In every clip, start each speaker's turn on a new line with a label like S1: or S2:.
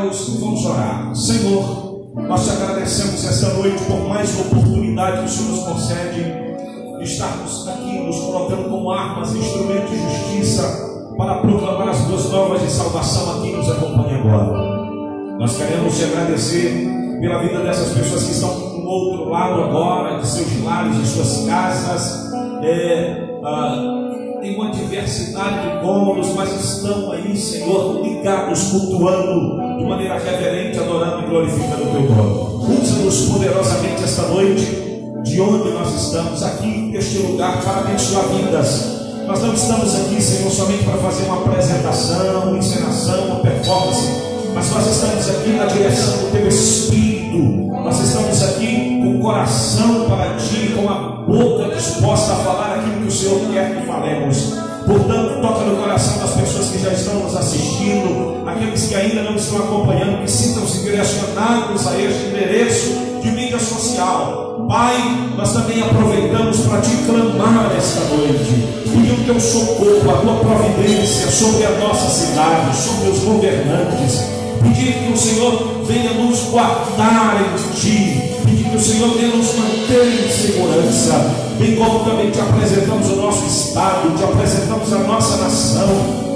S1: céus, vamos orar. Senhor, nós te agradecemos esta noite por mais oportunidade que o Senhor nos concede de estarmos aqui nos colocando como armas, instrumentos de justiça para proclamar as boas novas de salvação a quem nos acompanha agora. Nós queremos te agradecer pela vida dessas pessoas que estão do outro lado agora, de seus lares, de suas casas. É, ah, tem uma diversidade de cômodos, mas estão aí, Senhor, ligados, cultuando de maneira reverente, adorando e glorificando o teu nome. Usa-nos poderosamente esta noite, de onde nós estamos, aqui neste lugar, para abençoar vidas. Nós não estamos aqui, Senhor, somente para fazer uma apresentação, uma encenação, uma performance, mas nós estamos aqui na direção do teu Espírito. Nós estamos o coração para ti, com a boca disposta a falar aquilo que o Senhor quer que falemos. Portanto, toca no coração das pessoas que já estão nos assistindo, aqueles que ainda não estão acompanhando, que sintam-se direcionados a este endereço de mídia social. Pai, nós também aproveitamos para te clamar esta noite, pedir o teu socorro, a tua providência sobre a nossa cidade, sobre os governantes, pedir que o Senhor venha nos guardar em ti, pedir que o Senhor venha nos manter em segurança, bem como também te apresentamos o nosso Estado, te apresentamos a nossa nação.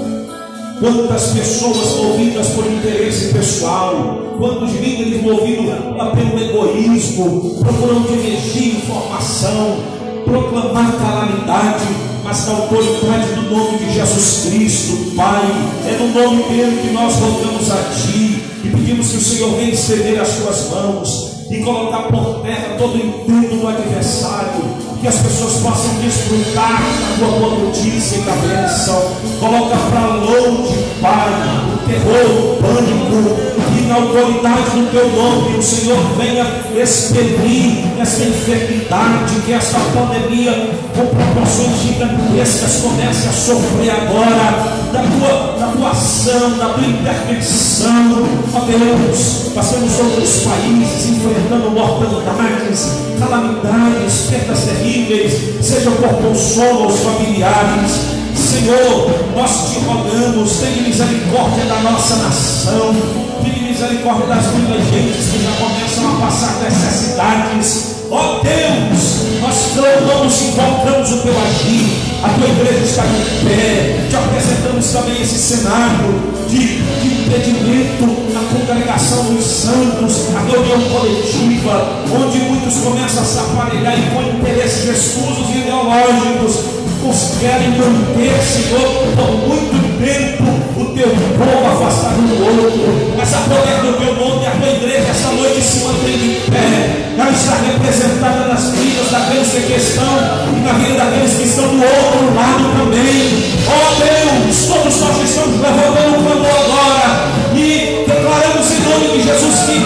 S1: Quantas pessoas movidas por interesse pessoal, quantos líderes movidos pelo egoísmo, procuram dirigir informação, proclamar calamidade, mas na autoridade do nome de Jesus Cristo, Pai, é no nome dele que nós rogamos a Ti e pedimos que o Senhor venha estender as Tuas mãos e colocar por terra todo o intento do adversário, que as pessoas possam desfrutar da tua boa notícia e da bênção. Coloca para longe, Pai, terror, pânico, e na autoridade do teu nome o Senhor venha expelir essa enfermidade, que esta pandemia com proporções gigantescas comece a sofrer agora. Da tua, da tua ação, da tua intervenção, ó Deus, passamos outros países enfrentando mortalidades, calamidades, perdas terríveis, seja por consolo aos familiares, Senhor, nós te rogamos, tenha misericórdia da nossa nação, tenha misericórdia das muitas gentes que já começam a passar necessidades. Ó oh Deus, nós clamamos e invocamos o teu agir, a tua igreja está em pé, te apresentamos também esse cenário de, de impedimento na congregação dos santos, a reunião coletiva, onde muitos começam a se aparelhar e com interesses escusos e ideológicos, os querem manter, Senhor, por muito tempo o teu povo afastado do outro. Mas a poder do teu nome, a tua igreja essa noite se mantém de pé. Ela está representada nas vidas daqueles que estão e na vida daqueles que estão do outro lado também. Oh, Deus, todos nós estamos levantando o clamor agora e declaramos em nome de Jesus que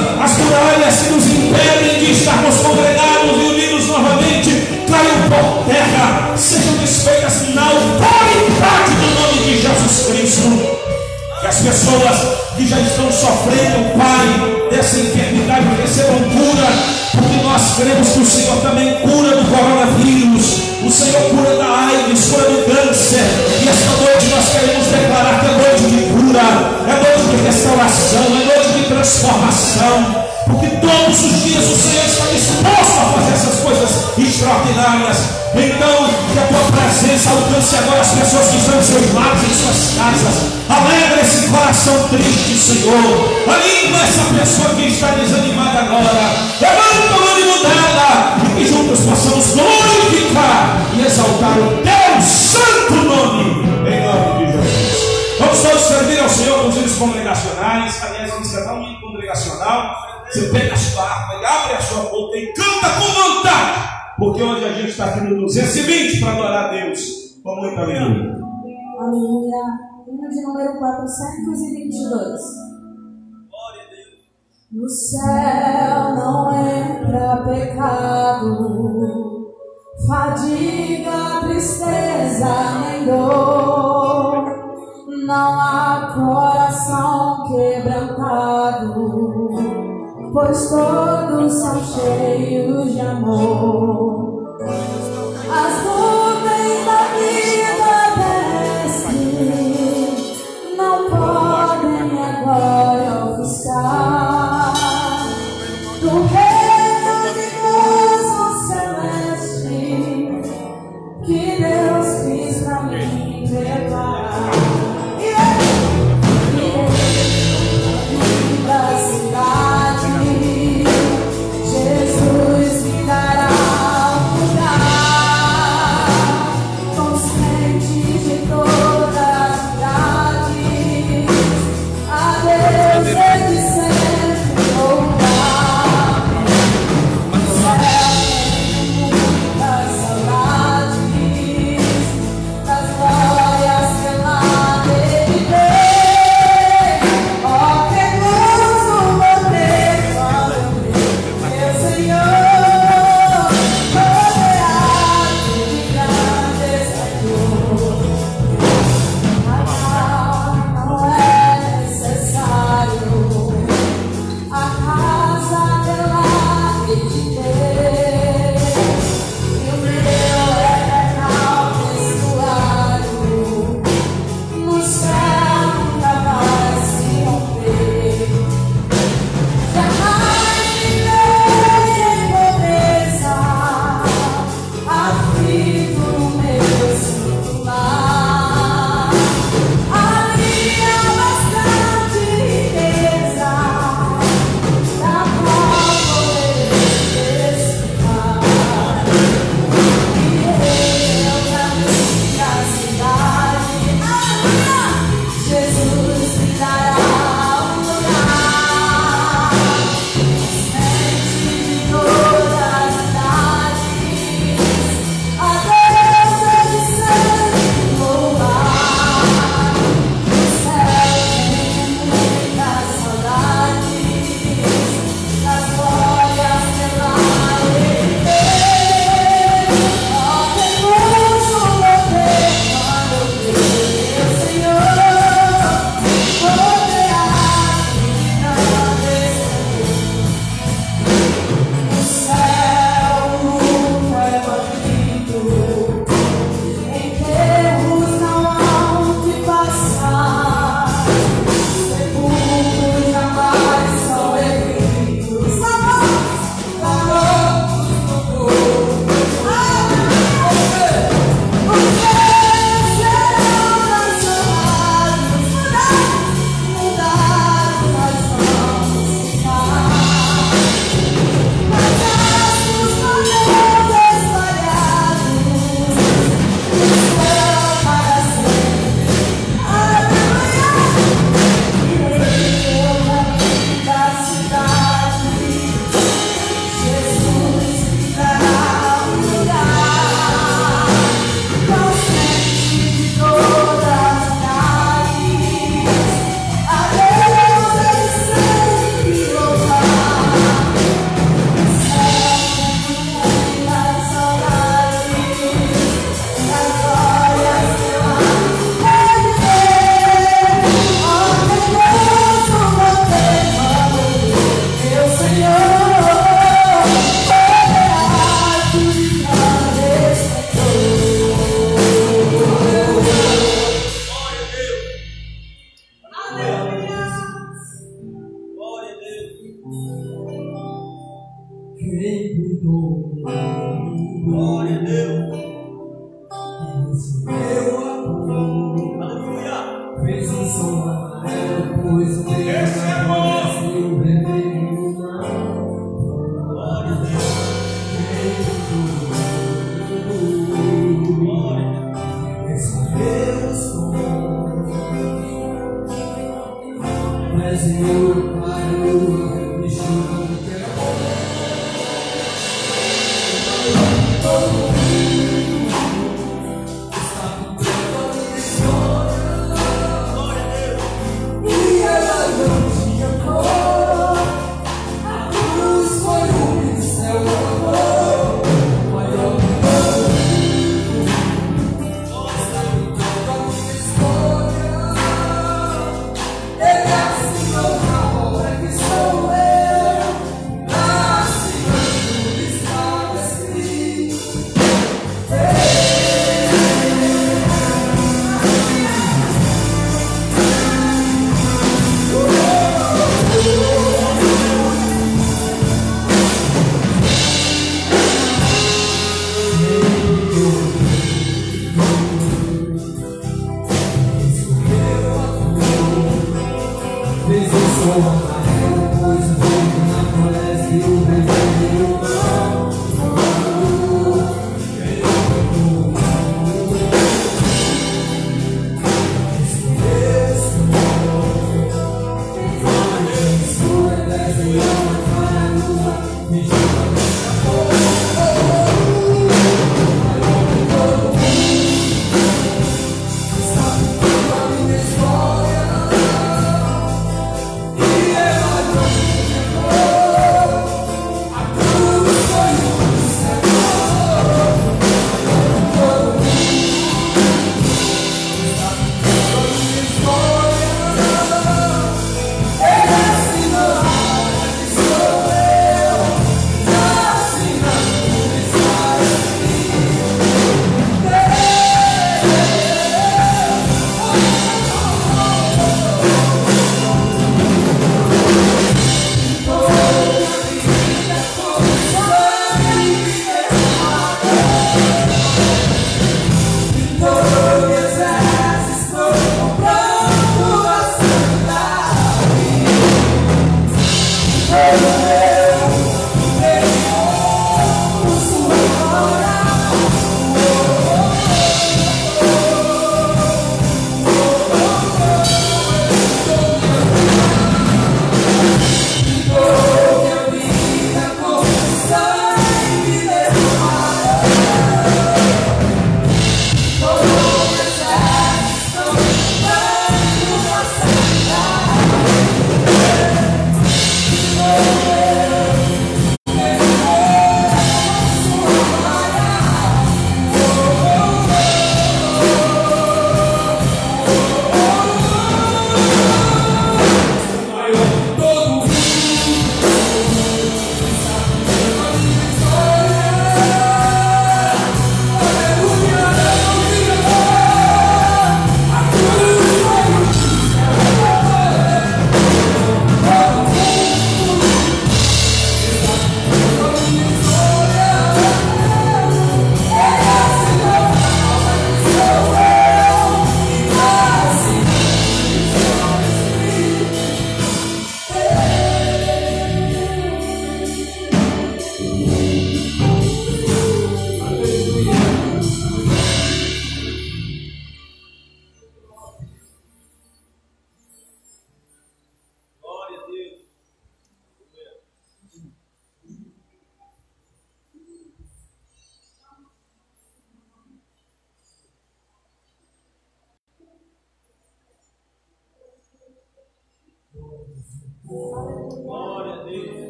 S1: pessoas que já estão sofrendo, Pai, dessa enfermidade recebam cura, porque nós cremos que o Senhor também cura do coronavírus, o Senhor cura da AIDS, cura do câncer, e esta noite nós queremos declarar que é noite de cura, é noite de restauração, é noite transformação, porque todos os dias o Senhor está disposto a fazer essas coisas extraordinárias. Então, que a tua presença alcance agora as pessoas que estão em seus lares, em suas casas. Alegra esse coração triste, Senhor. Anima essa pessoa que está desanimada agora. Levanta o ânimo dela e que juntos possamos glorificar e exaltar o teu santo nome. Servir ao Senhor com os hinos congregacionais. Aliás, vamos cantar um congregacional. Você pega a sua harpa e abre a sua boca e canta com vontade. Porque hoje a gente está aqui no 220 para adorar a Deus com muita alegria.
S2: Aleluia. Hino de número 422.
S1: Glória a Deus.
S2: No céu não entra pecado, fadiga, tristeza nem dor. Não há coração quebrantado pois todos são cheios de amor. As Thank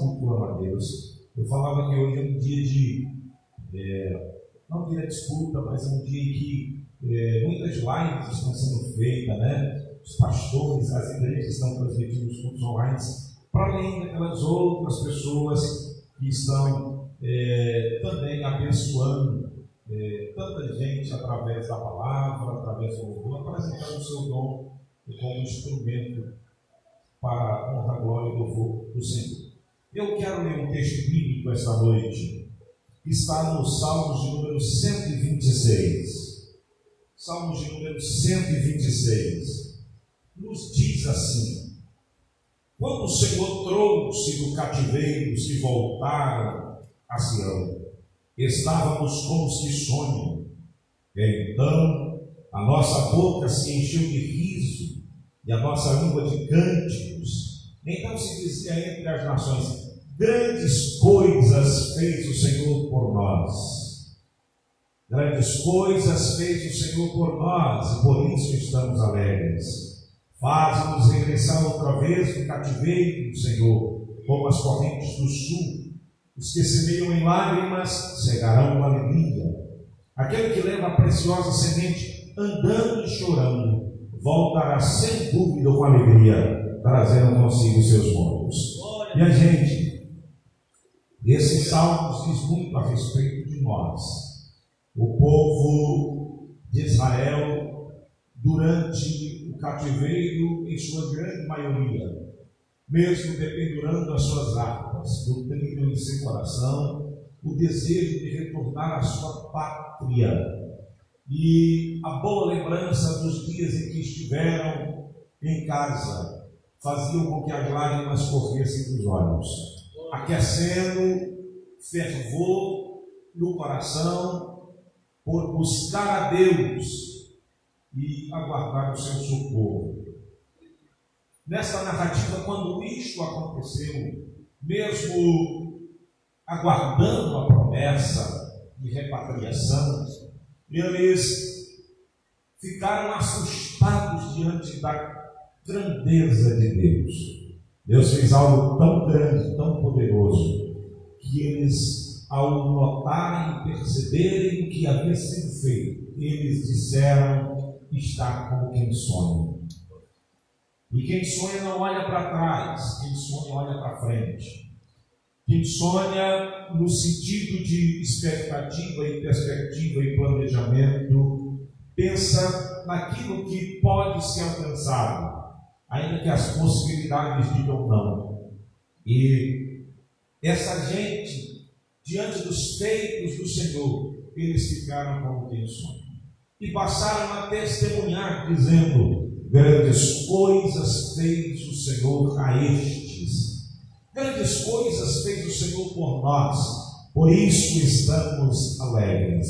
S1: cultuando a Deus. Eu falava que hoje é um dia de, é, não diria disputa, mas é um dia em que é, muitas lives estão sendo feitas, né? Os pastores, as igrejas estão transmitindo os cultos online, para além daquelas outras pessoas que estão é, também abençoando é, tanta gente através da palavra, através do louvor, apresentando o seu dom como instrumento para a honra, glória e louvor do Senhor. Eu quero ler um texto bíblico esta noite, está no Salmos de número 126. Salmos de número 126. Nos diz assim: Quando o Senhor trouxe do cativeiro os que voltaram a Sião, estávamos como os que sonham. Então a nossa boca se encheu de riso e a nossa língua de cânticos. Então se dizia entre as nações: Grandes coisas fez o Senhor por nós. Grandes coisas fez o Senhor por nós e por isso estamos alegres. Faz-nos regressar outra vez do cativeiro, Senhor, como as correntes do sul. Os que semeiam em lágrimas cegarão com alegria. Aquele que leva a preciosa semente andando e chorando, voltará sem dúvida com alegria, trazendo consigo seus mortos. E a gente, esse salmo diz muito a respeito de nós, o povo de Israel, durante o cativeiro, em sua grande maioria, mesmo dependurando as suas armas, nutrindo em seu coração o desejo de retornar à sua pátria. E a boa lembrança dos dias em que estiveram em casa faziam com que as lágrimas corressem dos olhos, aquecendo fervor no coração por buscar a Deus e aguardar o seu socorro. Nesta narrativa, quando isto aconteceu, mesmo aguardando a promessa de repatriação, eles ficaram assustados diante da grandeza de Deus. Deus fez algo tão grande, tão poderoso, que eles, ao notarem e perceberem o que havia sido feito, eles disseram: está como quem sonha. E quem sonha não olha para trás, quem sonha olha para frente. Quem sonha no sentido de expectativa e perspectiva e planejamento, pensa naquilo que pode ser alcançado, ainda que as possibilidades digam não. E essa gente, diante dos feitos do Senhor, eles ficaram quem sonha. E passaram a testemunhar, dizendo: Grandes coisas fez o Senhor a este Grandes coisas fez o Senhor por nós, por isso estamos alegres.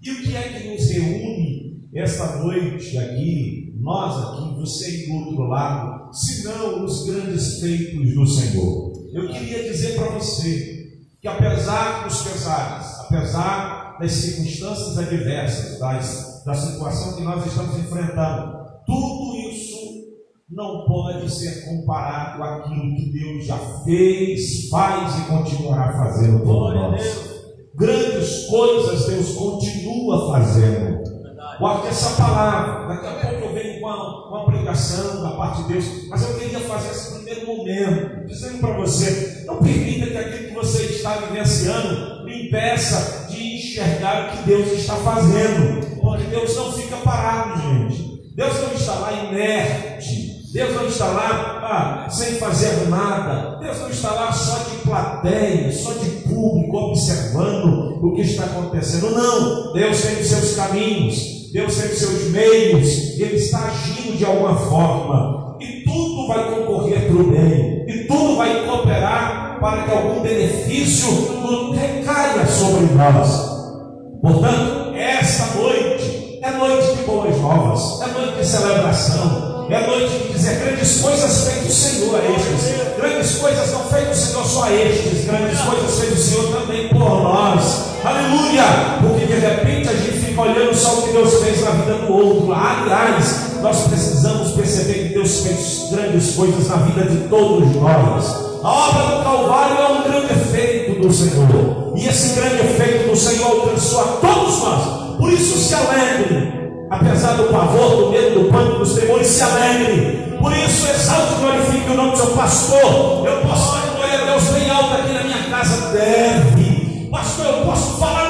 S1: E o que é que nos reúne esta noite aqui, nós aqui, você e do outro lado, senão os grandes feitos do Senhor? Eu queria dizer para você que apesar dos pesares, apesar das circunstâncias adversas, das, da situação que nós estamos enfrentando, tudo não pode ser comparado àquilo que Deus já fez, faz e continuará fazendo por nós. Grandes coisas Deus continua fazendo. Guarde essa palavra. Daqui a pouco eu venho com uma, uma pregação da parte de Deus, mas eu queria fazer esse primeiro momento, dizendo para você: não permita que aquilo que você está vivenciando lhe impeça de enxergar o que Deus está fazendo, porque Deus não fica parado, gente. Deus não está lá inerte. Deus não está lá ah, sem fazer nada. Deus não está lá só de plateia, só de público, observando o que está acontecendo. Não. Deus tem os seus caminhos, Deus tem seus meios, Ele está agindo de alguma forma. E tudo vai concorrer para o bem, e tudo vai cooperar para que algum benefício recaia sobre nós. Portanto, esta noite é noite de boas novas, é noite de celebração, é noite de dizer grandes coisas feitas o Senhor a estes, grandes coisas não feitas o Senhor só a estes, grandes coisas feitas o Senhor também por nós. Aleluia! Porque de repente fica olhando só o que Deus fez na vida do outro. Aliás, nós precisamos perceber que Deus fez grandes coisas na vida de todos nós. A obra do Calvário é um grande efeito do Senhor. E esse grande efeito do Senhor alcançou a todos nós. Por isso se alegre. Apesar do pavor, do medo, do pânico, dos temores, se alegre. Por isso exalte e glorifique o nome do seu pastor. Eu posso glória a Deus bem alto aqui na minha casa? Deve. Pastor, eu posso falar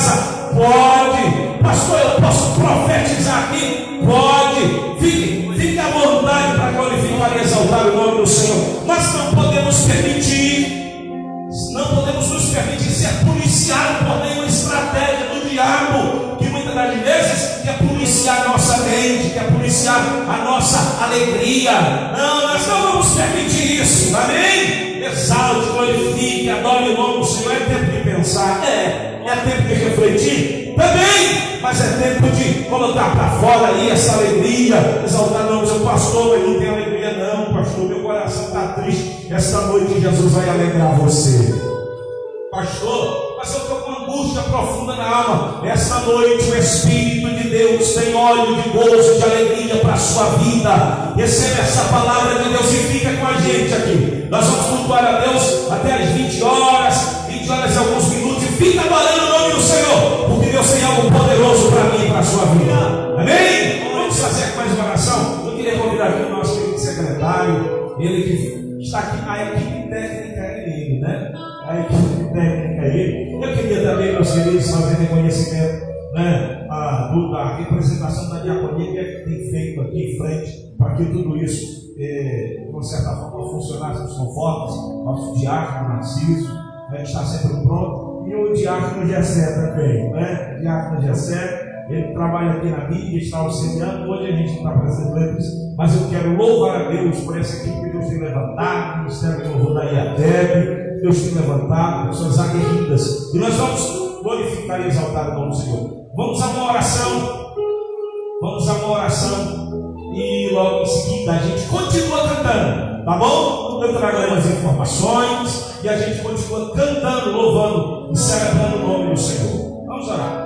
S1: casa? Pode. Pastor, eu posso profetizar aqui? Pode. Fique, fique à vontade para glorificar e exaltar o nome do Senhor. Mas não podemos permitir, não podemos nos permitir ser policiados por nenhuma estratégia do diabo, que muitas das vezes quer policiar a nossa mente, quer policiar a nossa alegria. Não, nós não vamos permitir isso, amém? Exalte, glorifique, adore o nome do Senhor. É tempo pensar, é, é tempo de refletir, também, mas é tempo de colocar para fora aí essa alegria, exaltar o nome do seu pastor, mas não tem alegria, não, pastor. Meu coração está triste. Esta noite Jesus vai alegrar você, pastor. Mas eu estou com angústia profunda na alma. Essa noite o Espírito de Deus tem óleo de gozo, de alegria para a sua vida. Receba essa palavra de Deus e fica com a gente aqui. Nós vamos cultuar a Deus até as 20 horas, 20 horas e alguns minutos, e fica adorando o nome do Senhor, porque Deus tem algo poderoso para mim e para a sua vida. Amém? Vamos fazer mais uma oração. Eu queria convidar aqui o nosso querido secretário, ele que está aqui, a equipe técnica é né? A equipe técnica é ele. Eu queria também, meus queridos, fazer reconhecimento né, a, da representação da diaconia que é que tem feito aqui em frente, para que tudo isso, eh, de uma certa forma, funcionasse nos conformes. Nosso diácono Narciso né, está sempre pronto. E o diácono Gessé também, né? O diácono Gessé, ele trabalha aqui na mídia, está auxiliando. Hoje a gente está fazendo letras, mas eu quero louvar a Deus por essa equipe que Deus tem levantado, o Ministério de Louvor da IATEB, Deus tem levantado, pessoas aguerridas. E nós vamos glorificar e exaltar o nome do Senhor. Vamos a uma oração. Vamos a uma oração. E logo em seguida a gente continua cantando, tá bom? Eu trago algumas informações e a gente continua cantando, louvando e celebrando o nome do Senhor. Vamos orar.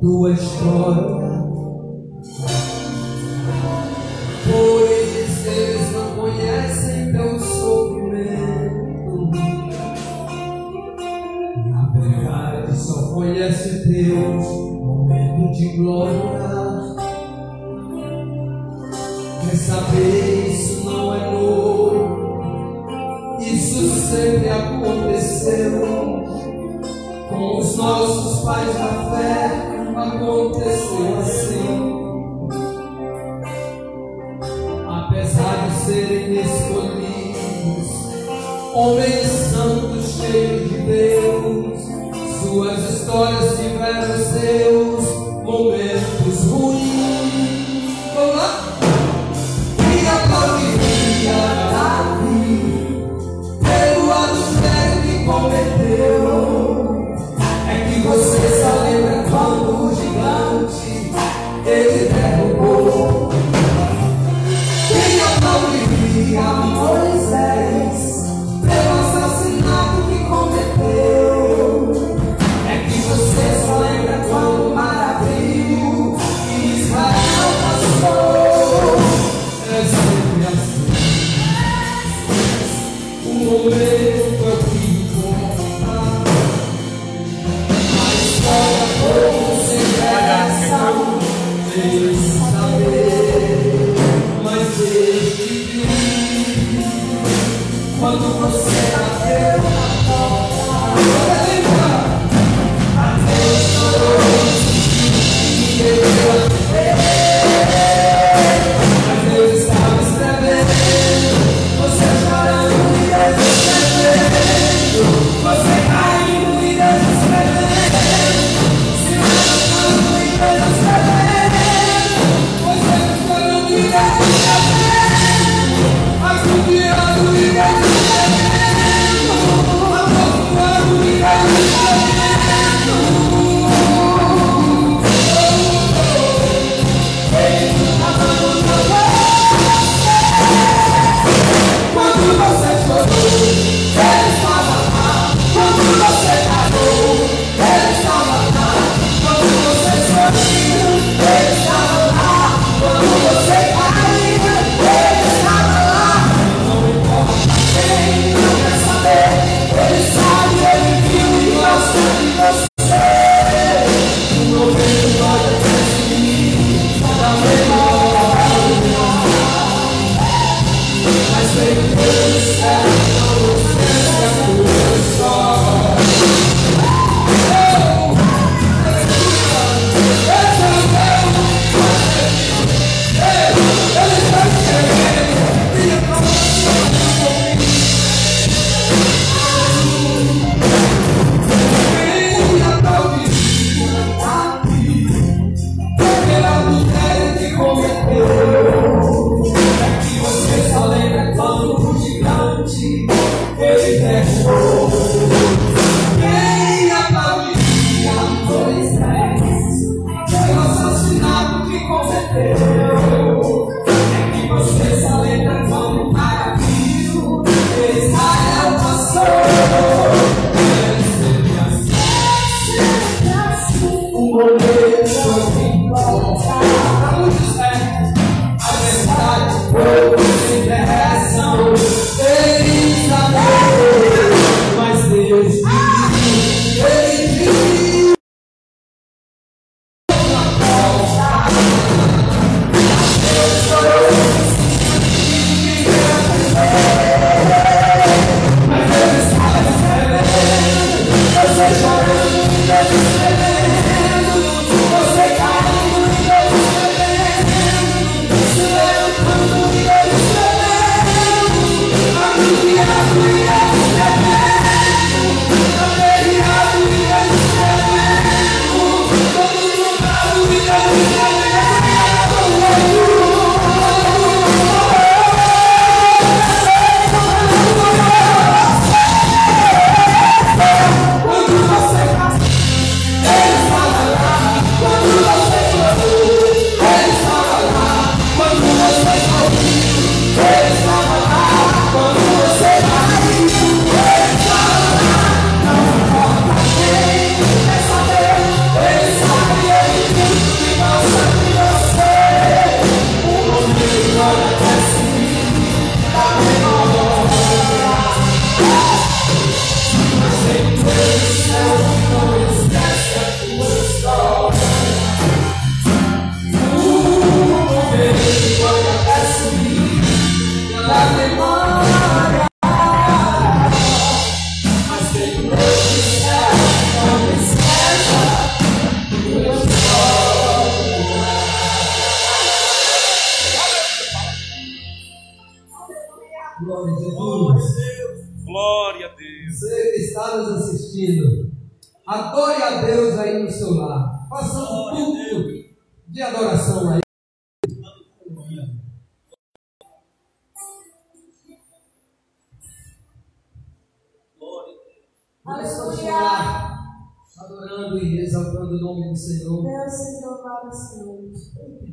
S3: tua
S2: história. por eles eles não conhecem teu sofrimento. Na verdade, só conhece Deus momento de glória. Quer saber, isso não é novo. Isso sempre aconteceu com os nossos pais da fé aconteceu assim. Apesar de serem escolhidos, homens santos cheios de Deus, suas histórias tiveram
S3: seu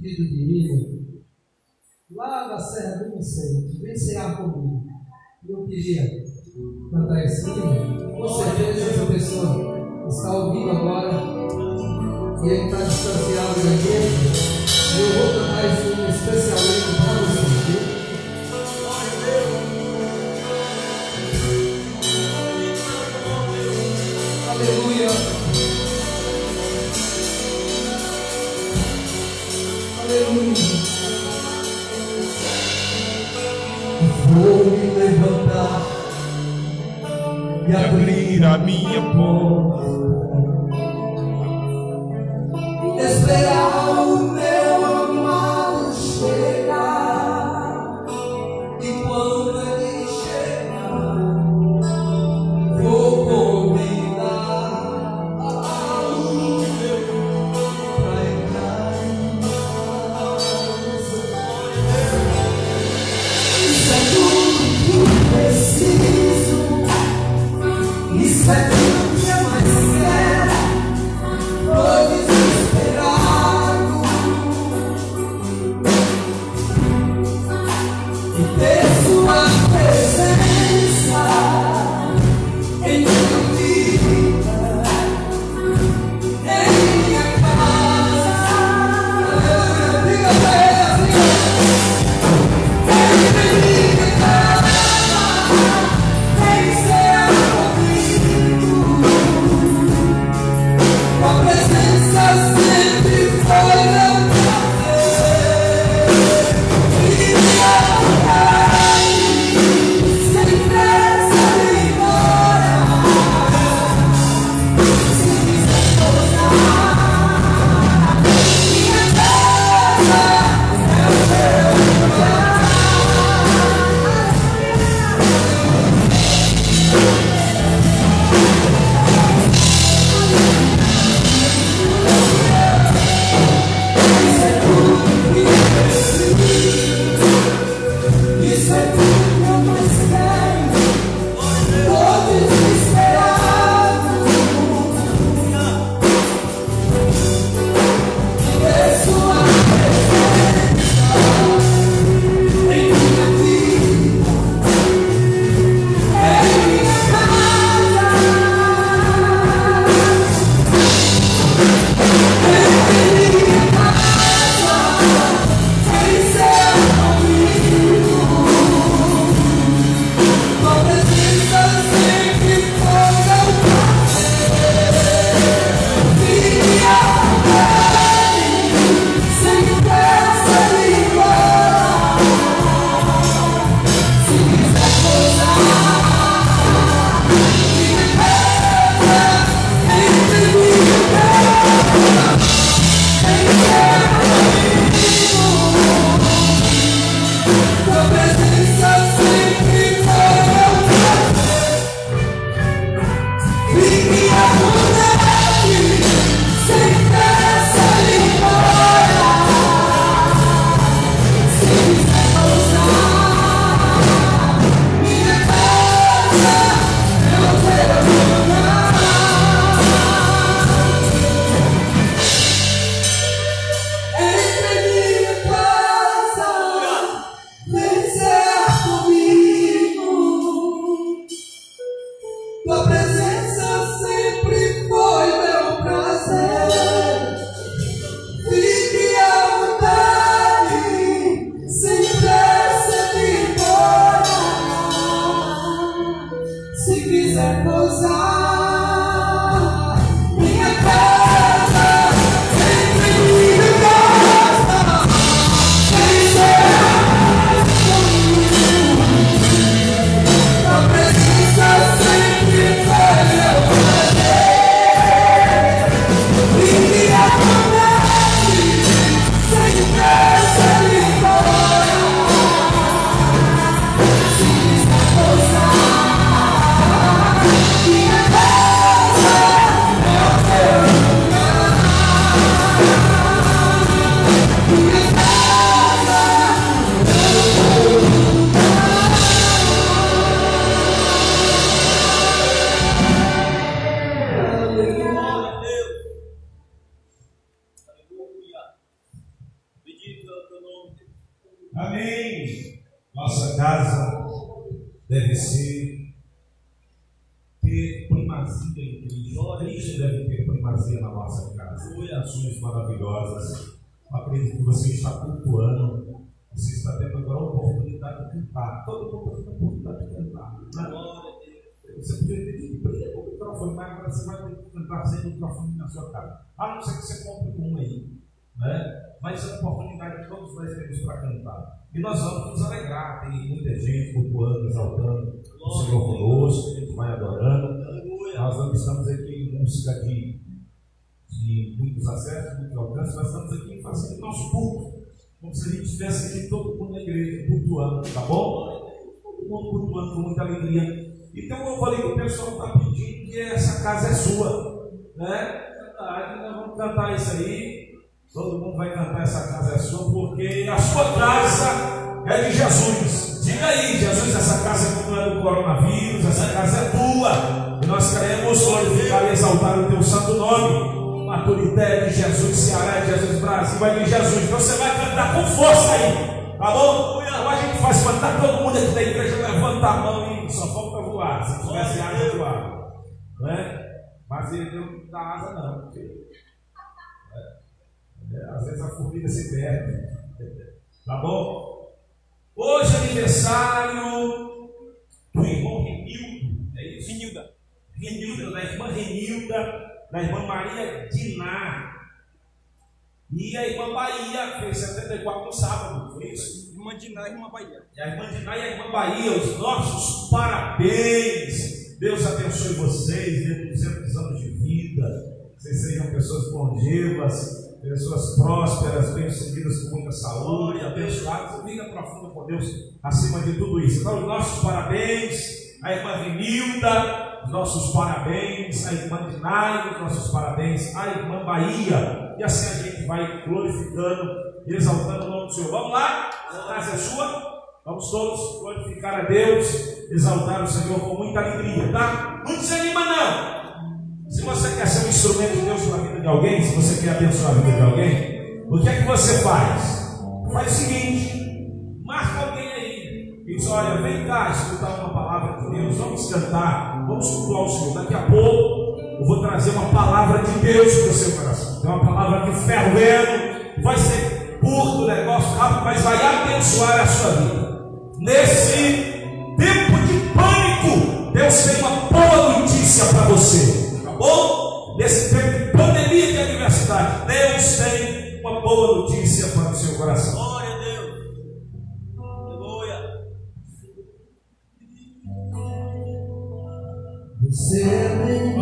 S3: filho de Ira, lá da Serra do Conceito, vem cear comigo. E eu queria cantar esse hino. Com certeza essa pessoa está ouvindo agora e ele está distanciado da igreja. Eu vou cantar esse hino especialmente
S2: abrir a
S1: mi amor. Inesperado. Aí, Jesus, essa casa não é do coronavírus, essa casa é tua. E nós queremos glorificar e exaltar o teu santo nome. Maturidade de Jesus, Ceará de Jesus, Brasil, vai de Jesus. Então você vai cantar com força aí. Tá bom? Então a gente faz cantar todo mundo aqui da igreja, levanta a mão e só falta voar. Se tivesse asa, voar. Né? Mas ele não dá asa, não. Porque é, às vezes a formiga se perde. Tá bom? Hoje é aniversário do irmão Renildo. É isso? Renilda. Renilda, da irmã Renilda, da irmã Maria Diná. E a irmã Bahia fez 74 no sábado, foi isso?
S3: Irmã Diná e irmã Bahia.
S1: E a irmã Diná e a irmã Bahia, os nossos parabéns. Deus abençoe vocês, dê 200 anos de vida. Vocês sejam pessoas longevas, pessoas prósperas, bem-sucedidas com muita saúde, abençoadas, vida profunda com Deus acima de tudo isso. Então, os nossos parabéns à irmã Vinilda, os nossos parabéns à irmã Dinai, os nossos parabéns à irmã Bahia. E assim a gente vai glorificando e exaltando o nome do Senhor. Vamos lá? Casa é sua. Vamos todos glorificar a Deus, exaltar o Senhor com muita alegria, tá? Não desanima, não. Se você quer ser um instrumento de Deus na vida de alguém, se você quer abençoar a vida de alguém, o que é que você faz? Faz o seguinte: marca alguém aí e diz: Olha, vem cá escutar uma palavra de Deus, vamos cantar, vamos cultuar o Senhor. Daqui a pouco eu vou trazer uma palavra de Deus para o seu coração. É uma palavra de fervendo, vai ser curto negócio, rápido, mas vai abençoar a sua vida. Nesse tempo de pânico, Deus tem uma boa notícia para você bom? Nesse tempo de pandemia de adversidade, Deus tem uma boa notícia para o seu coração.
S3: Glória a Deus. Aleluia.
S2: Você é bem-vindo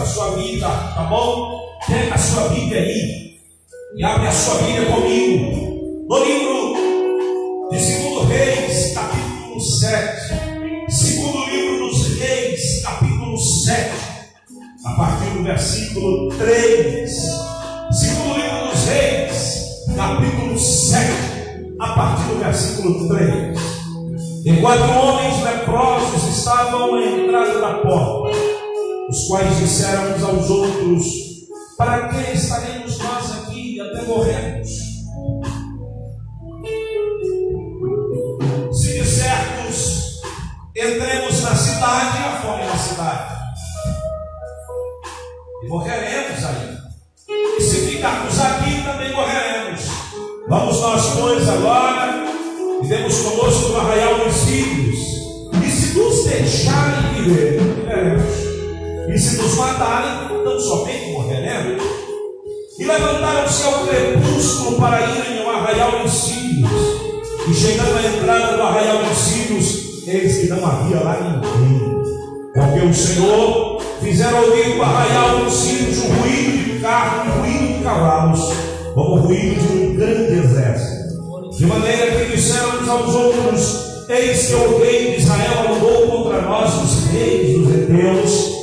S1: para a sua vida, tá bom? Pega a sua Bíblia aí e abre a sua Bíblia comigo. No livro de 2 Reis, capítulo 7. 2 livro dos Reis, capítulo 7. A partir do versículo 3. 2 livro dos Reis, capítulo 7. A partir do versículo 3. Enquanto homens leprosos estavam à entrada da porta, os quais disseram uns aos outros: Para que estaremos nós aqui até morrermos? Se dissermos, entremos na cidade, a fome na cidade, e morreremos ali; E se ficarmos aqui, também morreremos. Vamos nós, pois, agora, e demos conosco no arraial dos filhos, e se nos deixarem viver, e se nos matarem, tão somente morreremos. E levantaram-se ao crepúsculo para irem ao arraial dos filhos. E chegando à entrada do arraial dos filhos, eis que não havia lá ninguém. Porque o Senhor fizeram ouvir do arraial dos filhos um ruído de carro e um ruído de cavalos, como o ruído de um grande exército. De maneira que disseram aos outros: Eis que o rei de Israel mandou contra nós os reis dos Eteus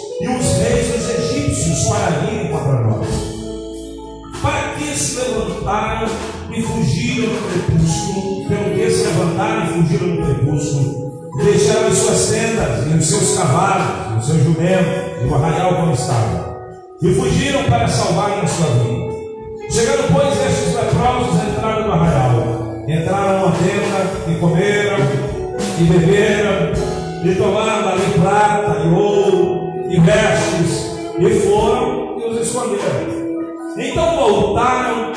S1: levantaram e fugiram no crepúsculo? Pelo que se levantaram e fugiram no crepúsculo? Deixaram as suas tendas e os seus cavalos, os seus jumentos, e o arraial como estava. E fugiram para salvarem a sua vida. Chegando, pois, estes leprosos entraram no arraial. Entraram na tenda e comeram, e beberam, e tomaram ali prata e ouro, e vestes, e foram e os esconderam. Então voltaram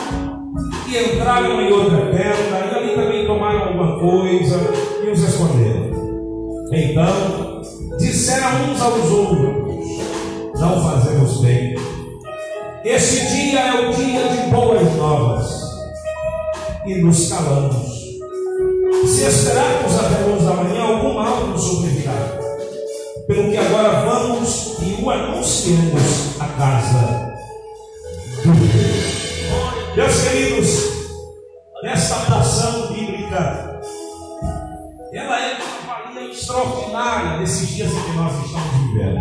S1: e entraram em outra tenda, e ali também tomaram alguma coisa e os esconderam. Então disseram uns aos outros: Não fazemos bem. Este dia é o dia de boas novas, e nos calamos. Se esperarmos até hoje da manhã, algum mal nos sobrevirá. Pelo que agora vamos e o anunciamos à casa. Meus queridos, nesta porção bíblica, ela é uma valia extraordinária nesses dias em que nós estamos vivendo.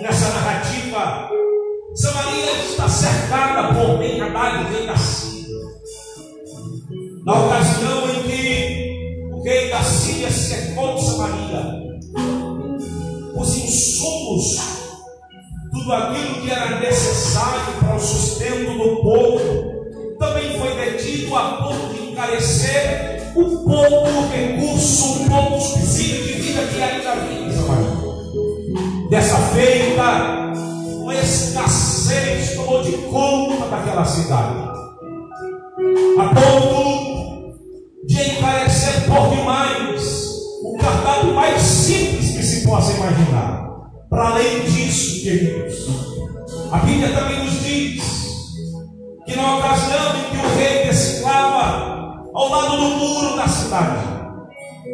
S1: Nessa narrativa, Samaria está cercada por Ben Haddad e Síria. Na ocasião em que o rei da Síria cercou Samaria, os insumos, tudo aquilo que era necessário a ponto de encarecer o pouco recurso, o pouco subsídio de vida que ainda Samaria. Dessa feita, uma escassez tomou de conta daquela cidade, a ponto de encarecer por demais o cardápio mais simples que se possa imaginar. Para além disso, queridos, a Bíblia também nos diz que na ocasião em ao lado do muro da cidade,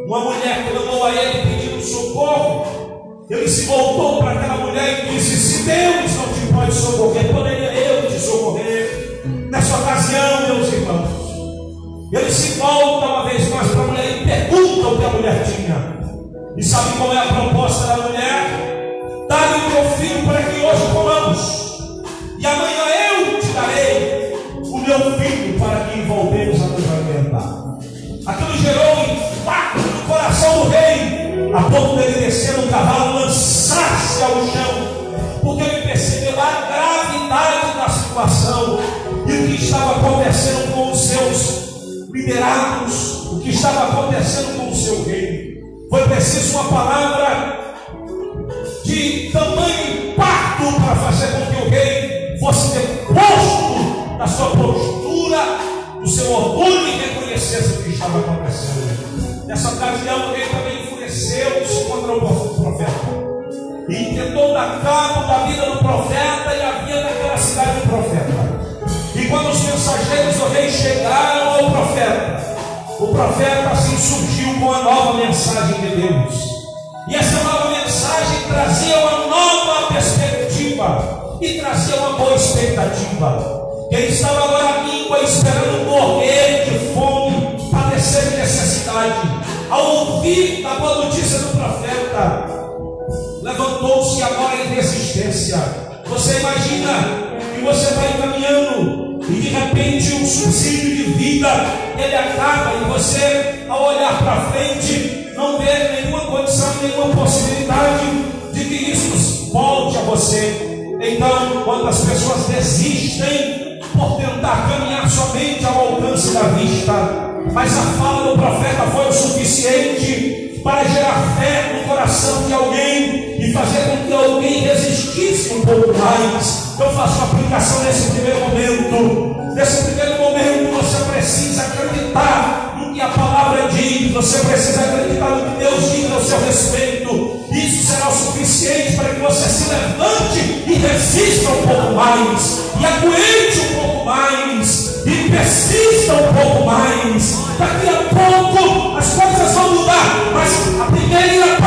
S1: uma mulher clamou a ele pedindo socorro. Ele se voltou para aquela mulher e disse: Se Deus não te pode socorrer, poderia eu te socorrer. Nessa ocasião, meus irmãos, ele se volta uma vez mais para a mulher e pergunta o que a mulher tinha. E sabe qual é a proposta da mulher? Dá-lhe o teu filho para que hoje comamos. E amanhã eu te darei o meu filho para que voltemos a nos alimentar. Aquilo gerou um impacto no coração do rei, a ponto dele descer no cavalo, lançar-se ao chão, porque ele percebeu a gravidade da situação e o que estava acontecendo com os seus liderados, o que estava acontecendo com o seu rei. Foi preciso uma palavra de tamanho impacto para fazer com que o rei fosse deposto da sua postura, do seu orgulho e reconhecesse o que estava acontecendo. Nessa ocasião, o rei também enfureceu-se contra o profeta e tentou dar cabo da vida do profeta e havia naquela cidade um profeta. E quando os mensageiros do rei chegaram ao profeta, o profeta assim surgiu com a nova mensagem de Deus. E essa nova mensagem trazia uma nova perspectiva e trazia uma boa expectativa. Ele estava agora à míngua esperando morrer de fome, padecer de necessidade. Ao ouvir a boa notícia do profeta, levantou-se agora em resistência. Você imagina que você vai caminhando e de repente um subsídio de vida ele acaba e você, ao olhar para frente, não vê nenhuma condição, nenhuma possibilidade de que isso volte a você. Então, quando as pessoas desistem por tentar caminhar somente ao alcance da vista, mas a fala do profeta foi o suficiente para gerar fé no coração de alguém e fazer com que alguém resistisse um pouco mais. Eu faço aplicação nesse primeiro momento. Nesse primeiro momento você precisa acreditar que a palavra diz, você precisa acreditar no que Deus diz ao seu respeito. Isso será o suficiente para que você se levante e resista um pouco mais, e aguente um pouco mais, e persista um pouco mais. Daqui a pouco as coisas vão mudar, mas a primeira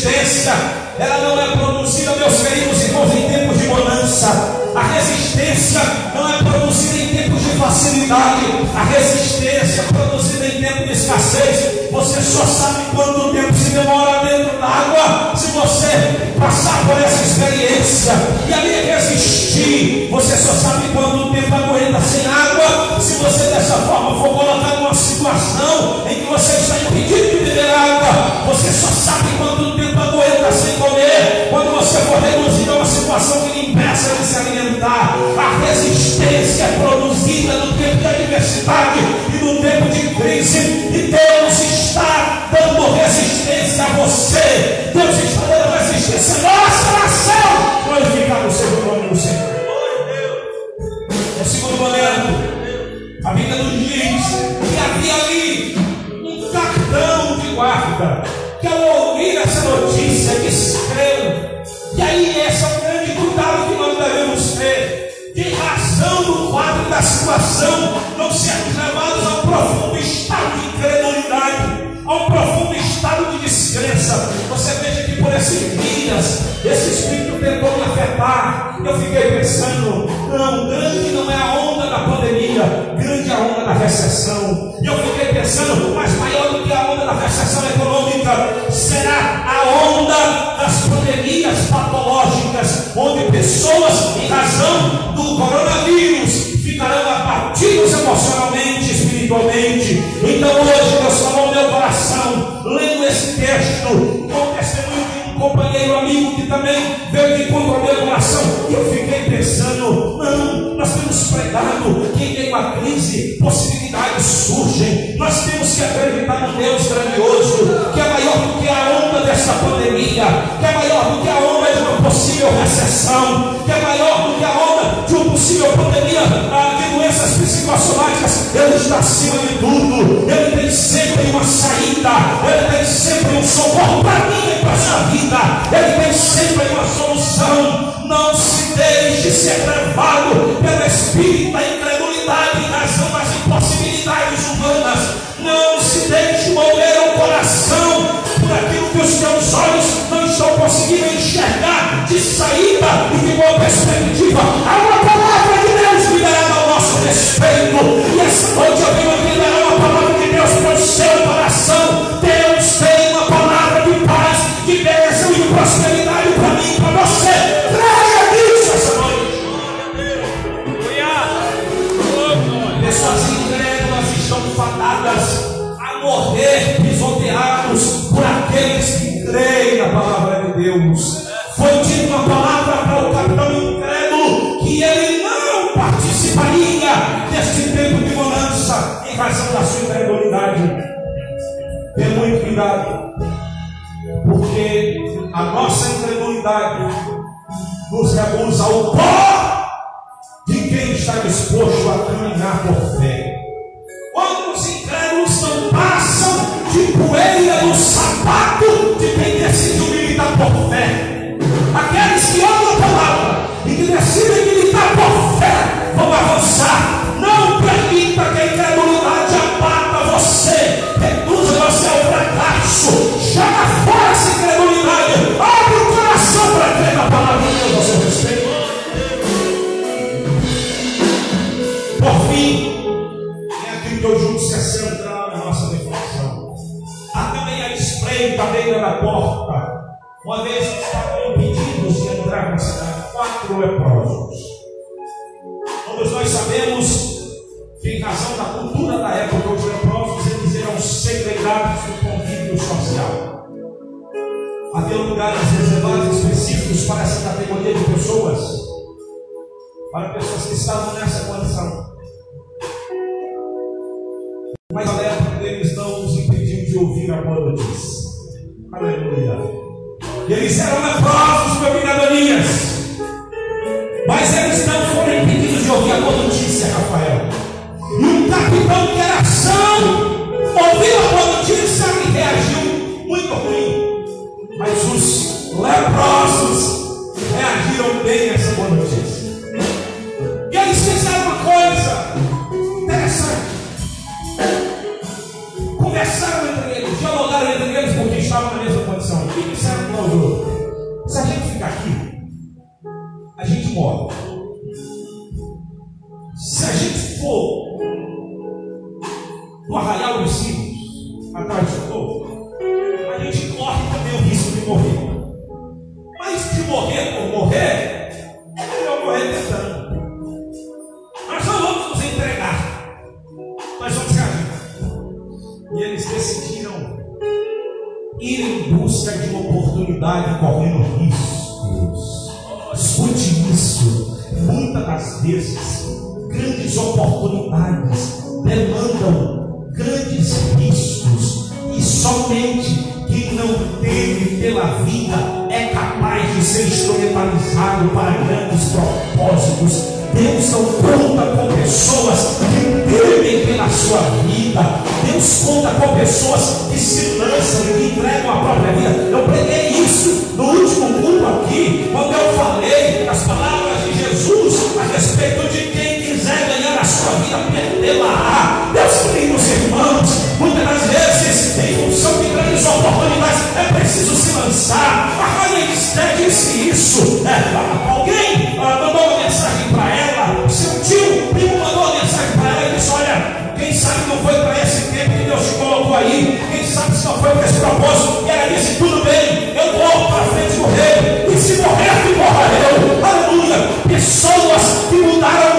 S1: resistência, ela não é produzida, meus queridos irmãos, em tempos de bonança. A resistência não é produzida em tempos de facilidade. A resistência é produzida em tempos de escassez. Você só sabe quanto tempo se demora dentro d'água se você passar por essa experiência e ali resistir. Você só sabe quanto tempo aguenta sem água se você dessa forma for colocado numa situação em que você está impedido de beber água. Você só sabe quanto tempo aguenta sem comer quando você for reduzido a uma situação que lhe impeça de se alimentar. A resistência é produzida no tempo de adversidade e no tempo de crise. E Deus está dando resistência a você. Deus está dando resistência a nossa nação. Glorificado o seu nome do Senhor. É o segundo momento. A Bíblia nos diz que havia ali um cartão de guarda que ao ouvir essa notícia descreu. E aí esse é o grande cuidado que nós devemos ter. De razão do quadro da situação, não sermos levados a um profundo estado de incredulidade, a um profundo estado de descrença. Você veja que por esses dias, esse espírito tentou me afetar. Eu fiquei pensando, não, grande não é a onda da pandemia, grande a onda da recessão. E eu fiquei pensando, mas maior do que a onda da recessão econômica será a onda das pandemias patológicas, onde pessoas, em razão do coronavírus, ficarão abatidos emocionalmente, espiritualmente. Então hoje Deus falou meu coração, lendo esse texto, com testemunho companheiro amigo que também veio de encontro ao meu coração, e eu fiquei pensando, não, nós temos pregado que em à crise, possibilidades surgem, nós temos que acreditar no Deus grandioso, que é maior do que a onda dessa pandemia, que é maior do que a onda de uma possível recessão, que é maior do que a onda de uma possível pandemia ah, psicossomáticas, Ele está acima de tudo, Ele tem sempre uma saída, Ele tem sempre um socorro para mim e para a sua vida, Ele tem sempre uma solução. Não se deixe ser levado pelo espírito da incredulidade em razão das impossibilidades humanas. Não se deixe mover o coração por aquilo que os teus olhos não estão conseguindo enxergar de saída e de boa perspectiva. Há somente quem não teve pela vida é capaz de ser instrumentalizado para grandes propósitos. Deus não conta com pessoas que temem pela sua vida. Deus conta com pessoas que se lançam e que entregam a própria vida. Eu preguei isso no último culto aqui, quando eu falei as palavras de Jesus a respeito de quem quiser ganhar a sua vida, perdê-la. Deus queridos irmãos, muitas das vezes, em função de grandes oportunidades, é preciso se lançar. A Rainha disse isso. É, alguém ah, mandou uma mensagem para ela, seu tio, primo mandou uma mensagem para ela e disse: Olha, quem sabe não foi para esse tempo que Deus te colocou aí, quem sabe se não foi para esse propósito. E ela disse: Tudo bem, eu vou para frente do rei, e se morrer, que morra eu. Aleluia. Pessoas que mudaram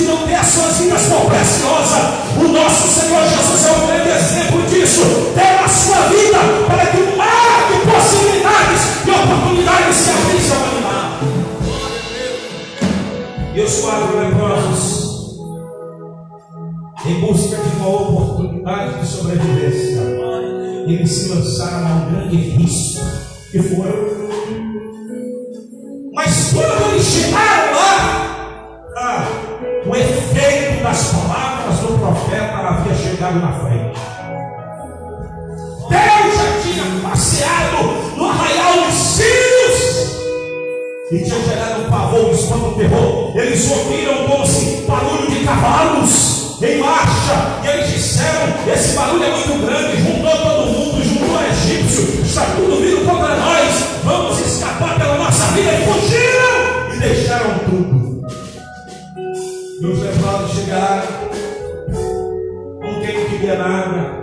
S1: de não ter as suas vidas por preciosa. O nosso Senhor Jesus é um grande exemplo disso. Deu a sua vida para que um mar de possibilidades e oportunidades se abrisse ao animar. E os quatro leprosos, em busca de uma oportunidade de sobrevivência, eles se lançaram a um grande risco que foram. Das palavras do profeta havia chegado na frente. Deus já tinha passeado no arraial dos sírios e tinha gerado um pavor, um espanto, um terror. Eles ouviram como se barulho de cavalos em marcha, e eles disseram: Esse barulho é muito grande, juntou todo mundo, juntou egípcio, está tudo vindo contra nós, vamos escapar pela nossa vida. E fugiram e deixaram tudo. E os leprosos chegaram, com quem não queria nada.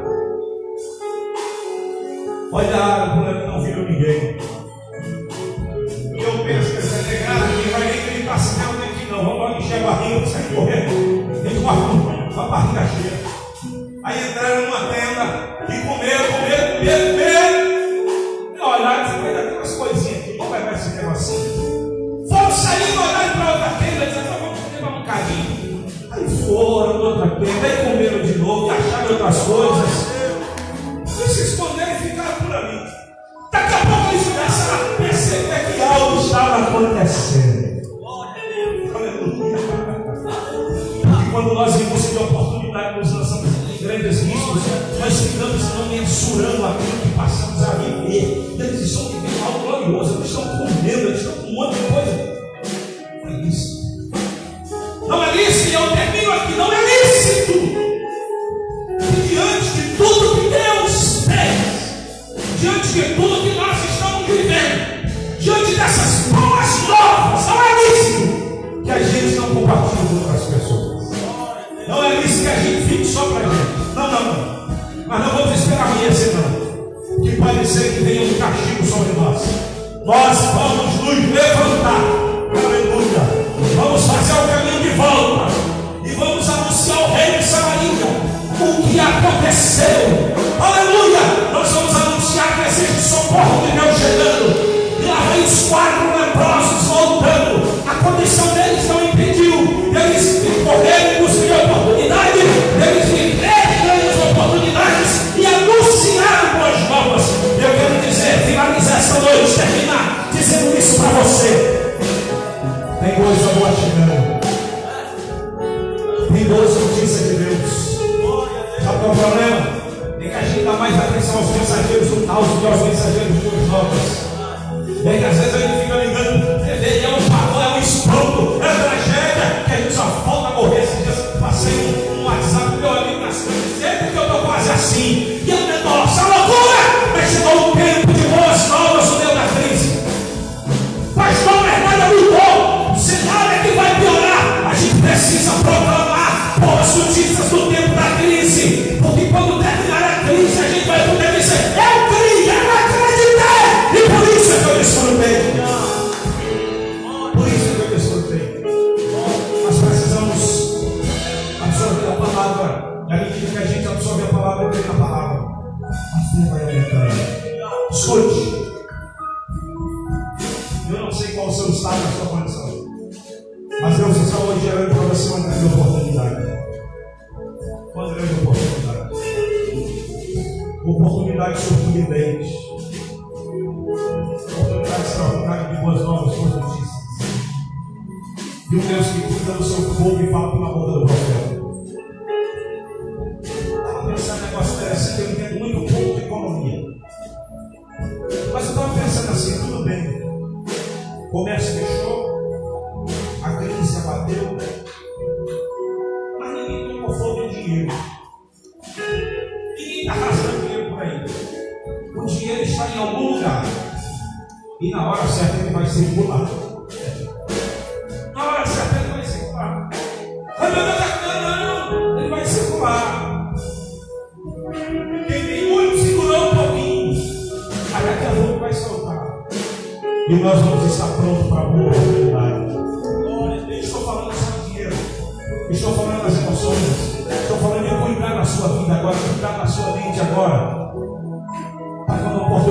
S1: Olharam para mim, não viram ninguém. E eu penso que essa negada ninguém vai nem gritar não, tem que não, vamos encher a barriga, sai correndo. Tem que correr com a barriga cheia. Aí entraram numa tenda e comeram, comeram, comeram, comeram. Tenda, aí comeram de novo, e acharam outras coisas. E se esconderam e ficaram por ali. Daqui a pouco eles começaram a perceber que algo estava acontecendo. Aleluia. E quando nós busca de oportunidade nos lançamos grandes riscos, nós ficamos não mensurando aquilo que passamos a viver.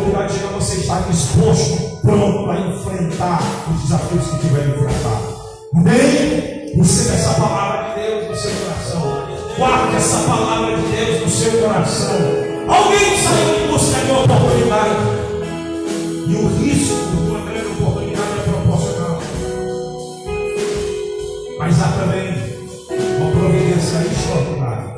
S1: de chegar, você está disposto, pronto para enfrentar os desafios que tiver que enfrentar. Amém? Receba essa palavra de Deus no seu coração. Guarde essa palavra de Deus no seu coração. Alguém saiu em busca é de uma oportunidade. E o risco de uma grande oportunidade é proporcional. Mas há também uma providência extraordinária.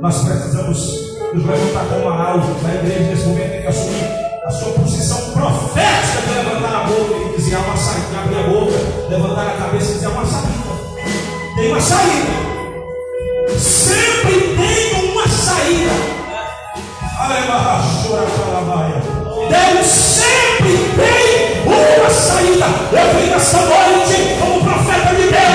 S1: Nós precisamos Deus vai levantar como o alvo na igreja nesse momento tem que assumir a sua posição profética de levantar a boca e dizer há uma saída, abrir a boca, levantar a cabeça e dizer há uma saída. Tem uma saída. Sempre tem uma saída. Deus sempre tem uma saída. Eu venho nessa noite como profeta de Deus.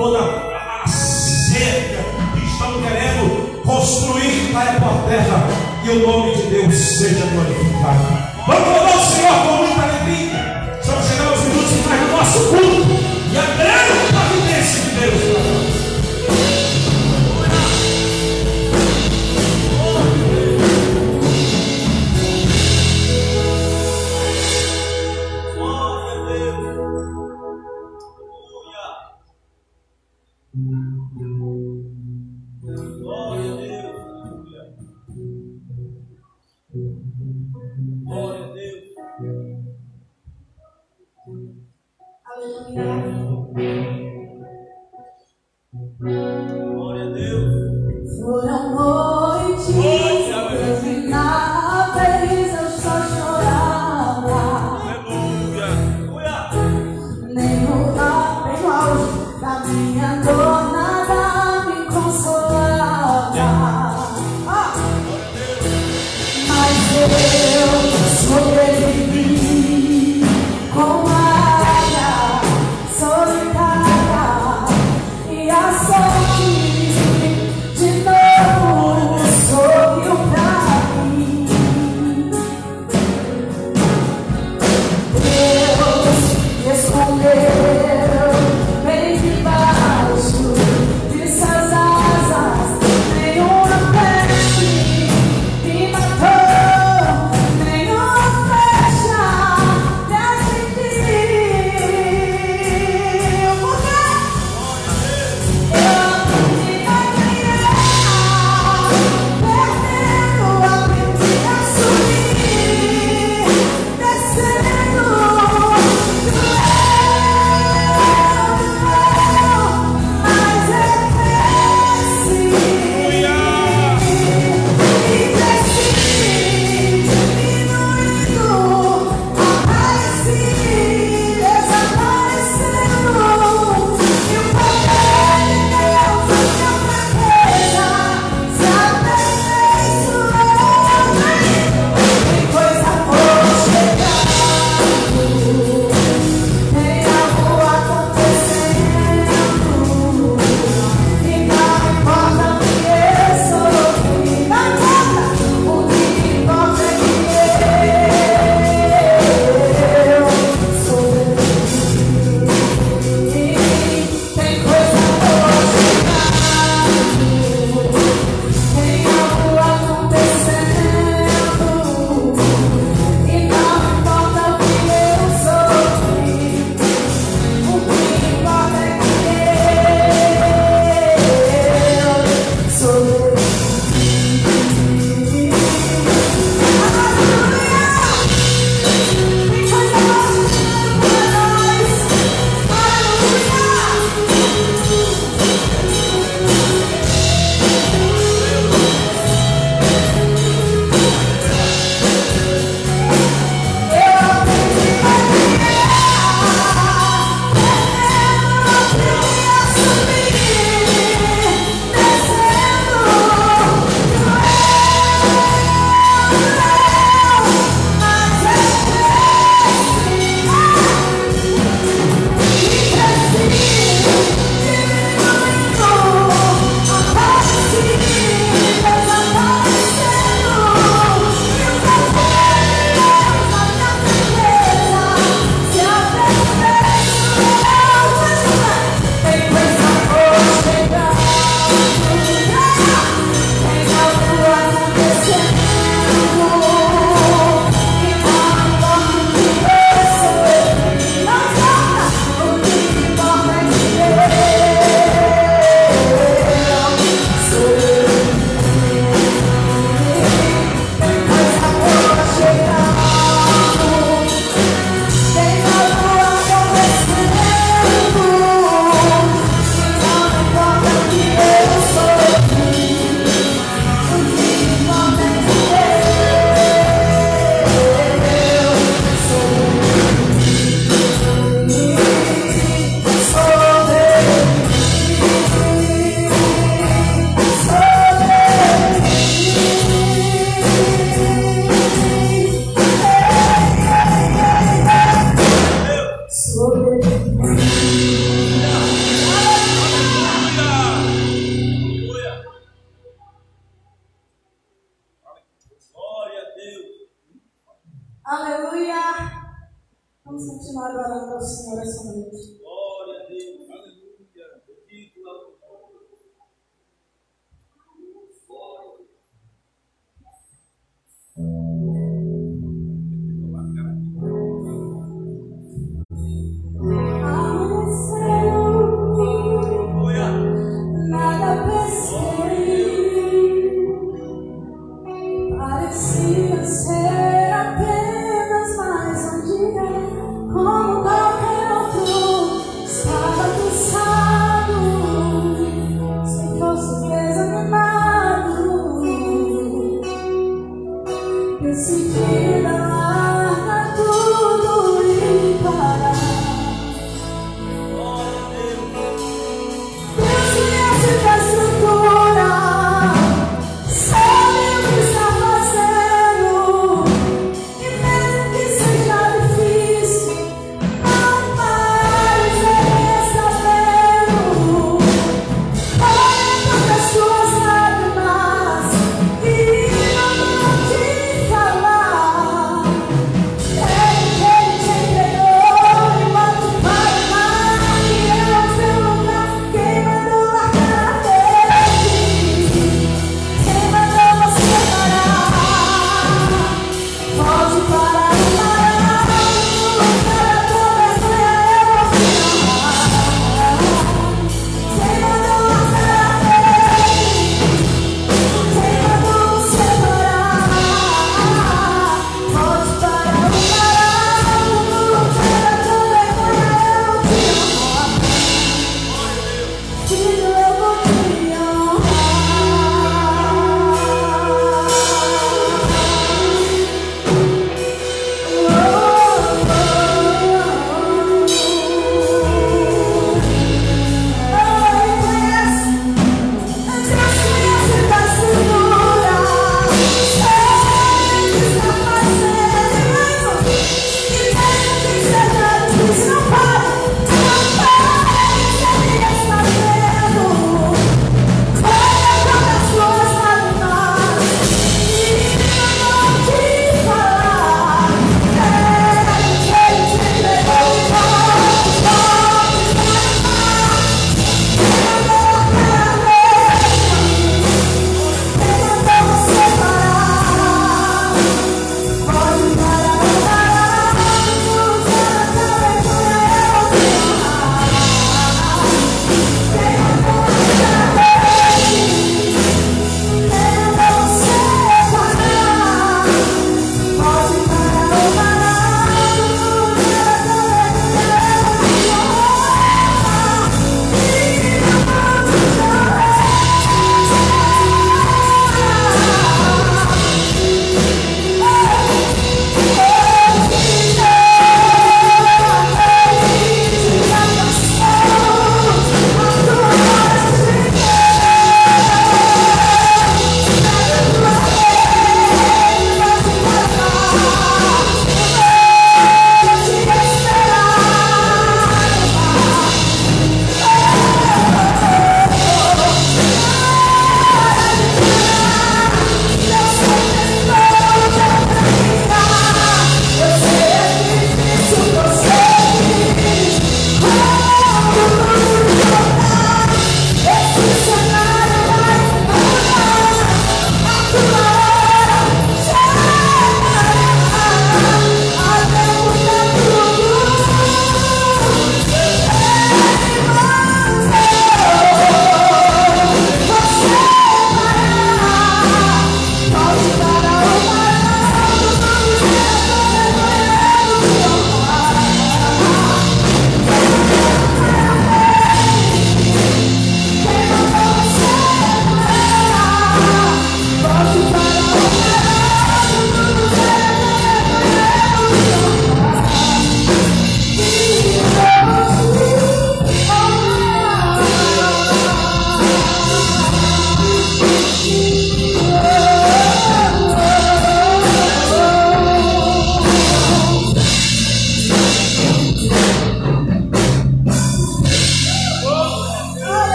S1: toda a cerca que estão querendo construir para a terra e o nome de Deus seja glorificado. Vamos louvar o Senhor com muita alegria. Estamos chegando aos minutos finais do nosso culto.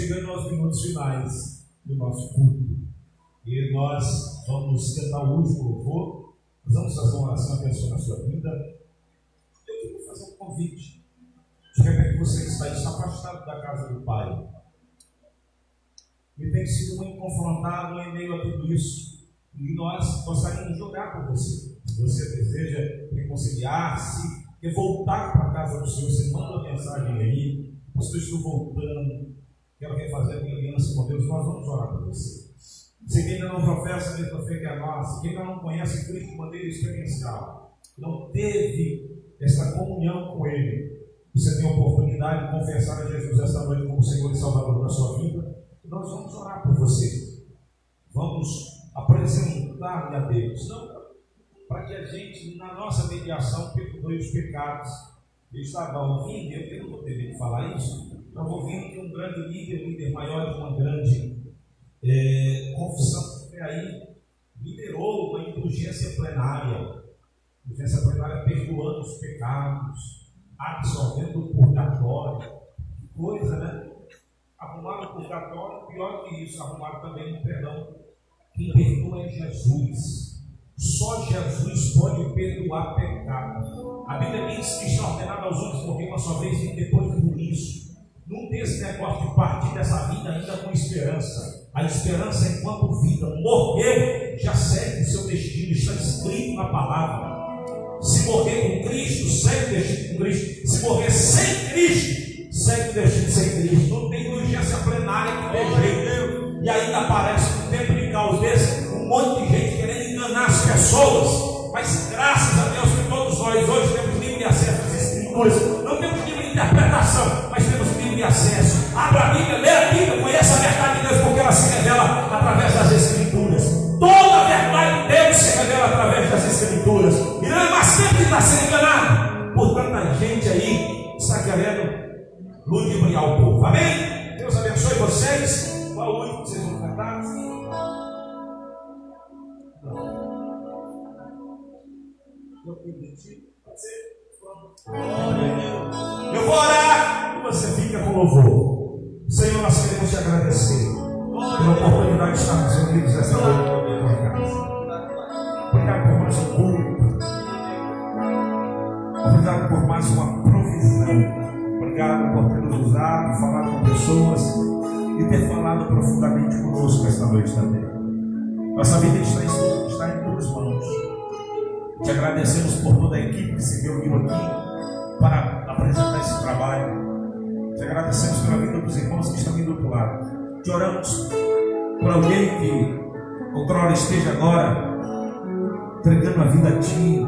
S1: Chegando aos minutos finais do nosso culto. E nós vamos tentar o último louvor. Nós vamos fazer uma oração abençoada na sua vida. Eu queria fazer um convite. De repente você está, está afastado da casa do Pai. E tem sido muito confrontado em meio a tudo isso. E nós gostaríamos de orar por você. Se você deseja reconciliar-se, quer voltar para a casa do Senhor, você manda uma mensagem aí. Pastor, estou voltando. Quero refazer a minha aliança com Deus. Nós vamos orar por você. Se ainda não professa a mesma fé que a nossa, quem ainda não conhece Cristo de maneira experiencial, não teve essa comunhão com Ele, você tem a oportunidade de confessar a Jesus esta noite como Senhor e Salvador da sua vida, nós vamos orar por você. Vamos apresentar-lhe a Deus. Não para que a gente, na nossa mediação, perdoe os pecados. Eu estava ouvindo, eu não vou ter de falar isso, estava ouvindo que um grande líder, um líder maior de uma grande é, confissão de fé aí, liderou uma indulgência plenária. Indulgência plenária perdoando os pecados, absolvendo o purgatório. Que coisa, né? Arrumaram o purgatório, pior que isso, arrumaram também um perdão. Quem perdoa é Jesus. Só Jesus pode perdoar pecado. A Bíblia diz que está ordenado aos homens morrer uma só vez e depois por isso. Não tem esse negócio de partir dessa vida ainda com esperança. A esperança é enquanto vida. Morreu, já segue o seu destino, está escrito na palavra. Se morrer com Cristo, segue o destino com Cristo. Se morrer sem Cristo, segue o destino sem Cristo. Não tem urgência plenária que dê jeito. E ainda aparece um tempo de caos desse, um monte de gente querendo enganar as pessoas. Mas graças a Deus que todos nós hoje temos livre acesso às Escrituras. Não temos livre interpretação, mas livre acesso. Abra a Bíblia, lê a Bíblia, conheça a verdade de Deus, porque ela se revela através das Escrituras. Toda a verdade de Deus se revela através das Escrituras. E não é mais tempo de estar sendo enganado por tanta gente aí está querendo ludibriar o povo. Amém? Deus abençoe vocês. Qual o último que vocês vão cantar? Eu vou orar louvor. Senhor, nós queremos te agradecer pela oportunidade de estarmos reunidos esta noite na tua casa. Obrigado por mais um culto. Obrigado por mais uma provisão. Obrigado por ter nos usado, falado com pessoas e ter falado profundamente conosco esta noite também. Nossa vida está em, está em tuas mãos. Te agradecemos por toda a equipe que se reuniu aqui para apresentar esse trabalho. Te agradecemos pela vida dos irmãos que estão indo para o lado. Te oramos por alguém que outrora esteja agora entregando a vida a Ti,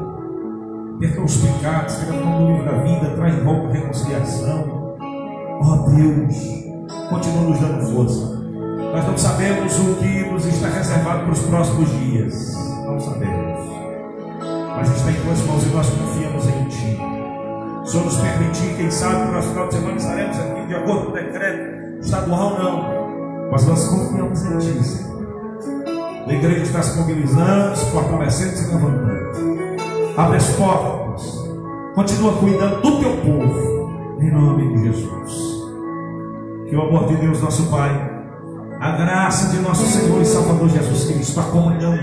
S1: perca os pecados, tirando o livro da vida, traz de volta a reconciliação. Ó oh, Deus, continua nos dando força. Nós não sabemos o que nos está reservado para os próximos dias. Não sabemos. Mas está em tuas mãos e nós confiamos em Ti. Se nos permitir, quem sabe, no nosso final de semana estaremos aqui de acordo com o decreto estadual, não. Mas nós confiamos em Ti, Senhor. A igreja está se mobilizando, se fortalecendo, se levantando. Abre as portas. Continua cuidando do teu povo. Em nome de Jesus. Que o amor de Deus, nosso Pai, a graça de nosso Senhor e Salvador Jesus Cristo, a comunhão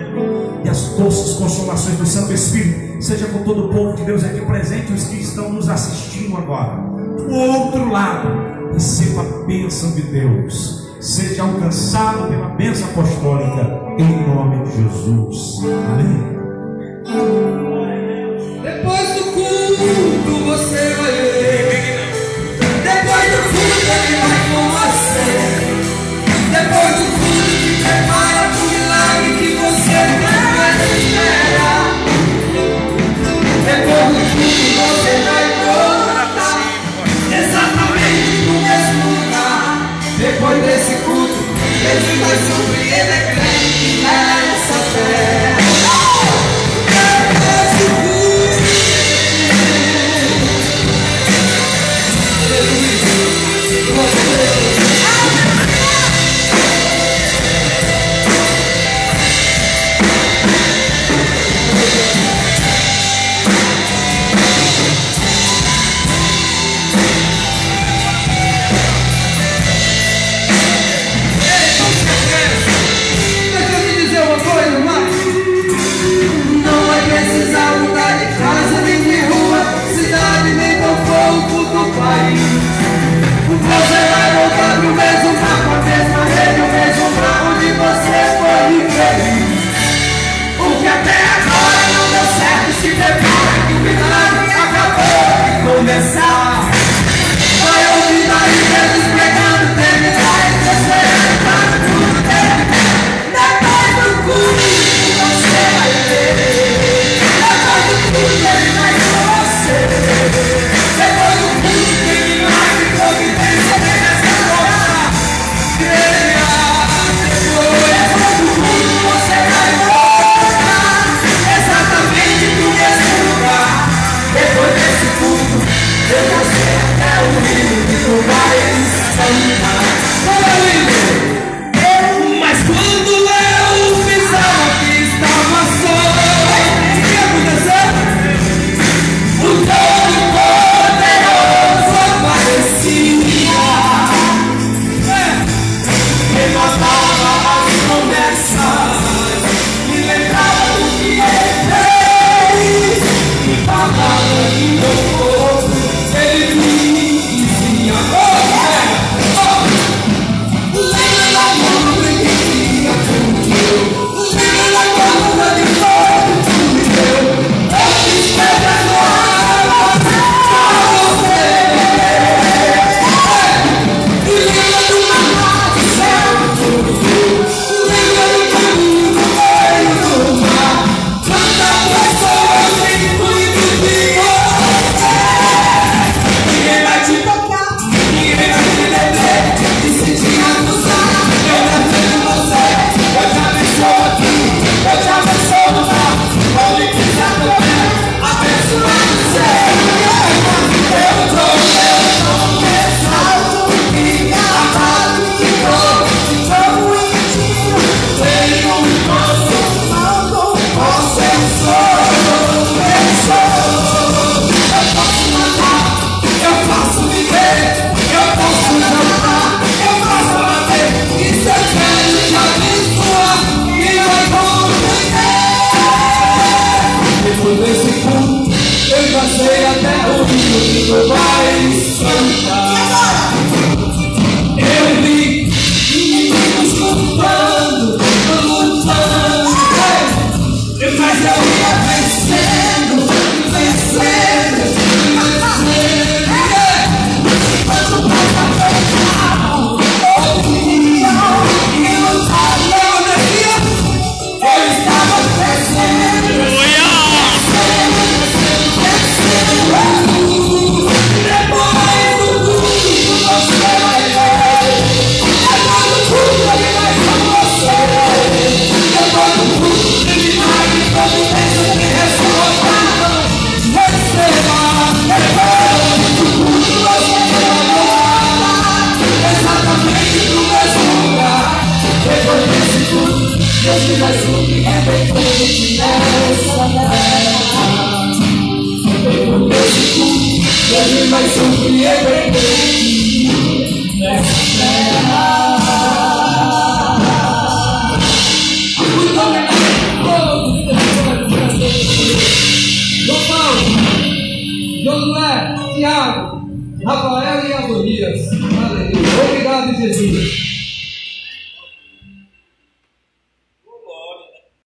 S1: e as doces consolações do Santo Espírito, seja com todo o povo de Deus aqui presente, os que estão nos assistindo agora. Do outro lado, receba a bênção de Deus, seja alcançado pela bênção apostólica, em nome de Jesus. Amém.